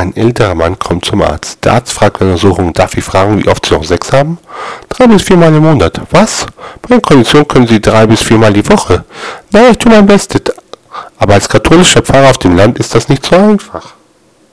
Ein älterer Mann kommt zum Arzt. Der Arzt fragt bei der Untersuchung, darf ich fragen, wie oft Sie noch Sex haben? Drei bis viermal im Monat. Was? Bei der Kondition können Sie drei bis viermal die Woche. Na, ich tue mein Bestes. Aber als katholischer Pfarrer auf dem Land ist das nicht so einfach.